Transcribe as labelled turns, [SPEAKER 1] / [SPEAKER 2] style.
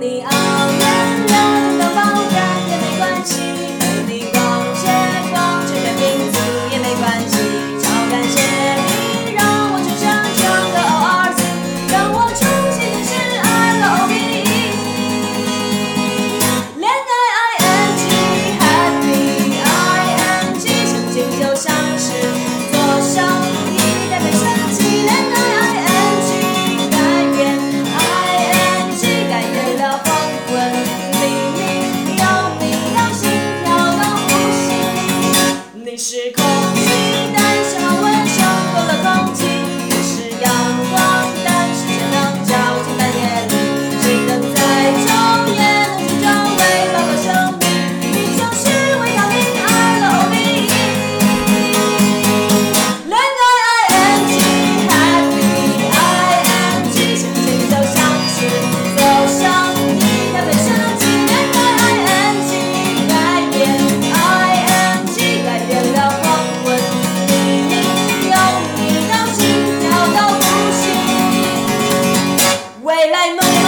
[SPEAKER 1] Vì Chicago. like money.